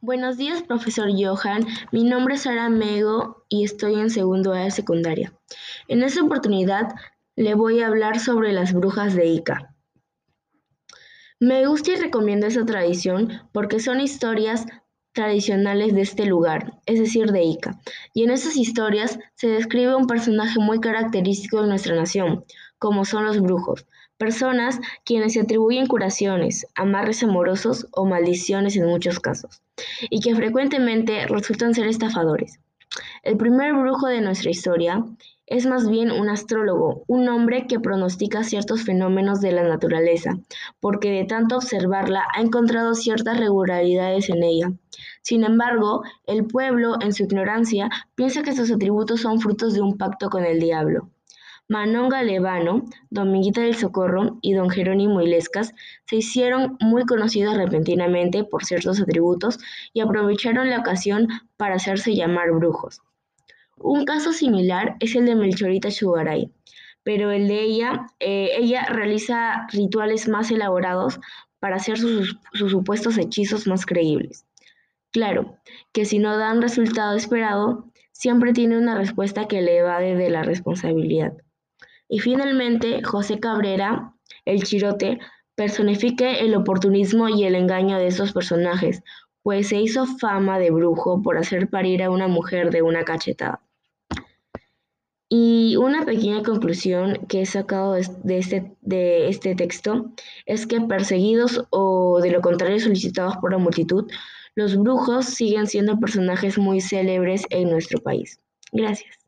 Buenos días, profesor Johan. Mi nombre es Sara Mego y estoy en segundo A secundaria. En esta oportunidad le voy a hablar sobre las brujas de Ica. Me gusta y recomiendo esa tradición porque son historias tradicionales de este lugar, es decir, de Ica. Y en esas historias se describe un personaje muy característico de nuestra nación, como son los brujos, personas quienes se atribuyen curaciones, amarres amorosos o maldiciones en muchos casos, y que frecuentemente resultan ser estafadores. El primer brujo de nuestra historia es más bien un astrólogo, un hombre que pronostica ciertos fenómenos de la naturaleza, porque de tanto observarla ha encontrado ciertas regularidades en ella. Sin embargo, el pueblo, en su ignorancia, piensa que sus atributos son frutos de un pacto con el diablo. Manon Galevano, Dominguita del Socorro y don Jerónimo Ilescas se hicieron muy conocidos repentinamente por ciertos atributos y aprovecharon la ocasión para hacerse llamar brujos. Un caso similar es el de Melchorita Sugaray, pero el de ella, eh, ella realiza rituales más elaborados para hacer sus, sus supuestos hechizos más creíbles. Claro, que si no dan resultado esperado, siempre tiene una respuesta que le evade de la responsabilidad. Y finalmente, José Cabrera, el Chirote, personifica el oportunismo y el engaño de esos personajes, pues se hizo fama de brujo por hacer parir a una mujer de una cachetada. Y una pequeña conclusión que he sacado de este, de este texto es que perseguidos o de lo contrario solicitados por la multitud, los brujos siguen siendo personajes muy célebres en nuestro país. Gracias.